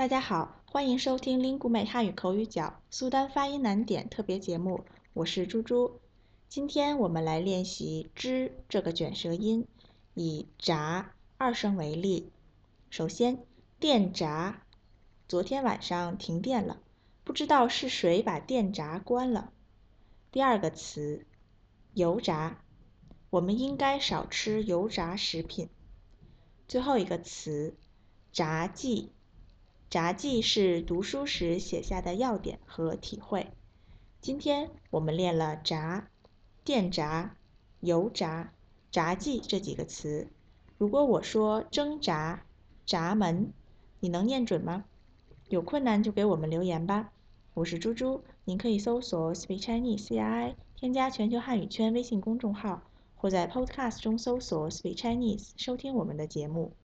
大家好，欢迎收听 Lingu 美汉语口语角苏丹发音难点特别节目，我是猪猪。今天我们来练习“之”这个卷舌音，以“闸”二声为例。首先，电闸，昨天晚上停电了，不知道是谁把电闸关了。第二个词，油炸，我们应该少吃油炸食品。最后一个词，炸鸡。札记是读书时写下的要点和体会。今天我们练了闸、电闸、油闸、闸记这几个词。如果我说挣扎、闸门，你能念准吗？有困难就给我们留言吧。我是猪猪，您可以搜索 Speak Chinese CRI，添加全球汉语圈微信公众号，或在 Podcast 中搜索 Speak Chinese 收听我们的节目。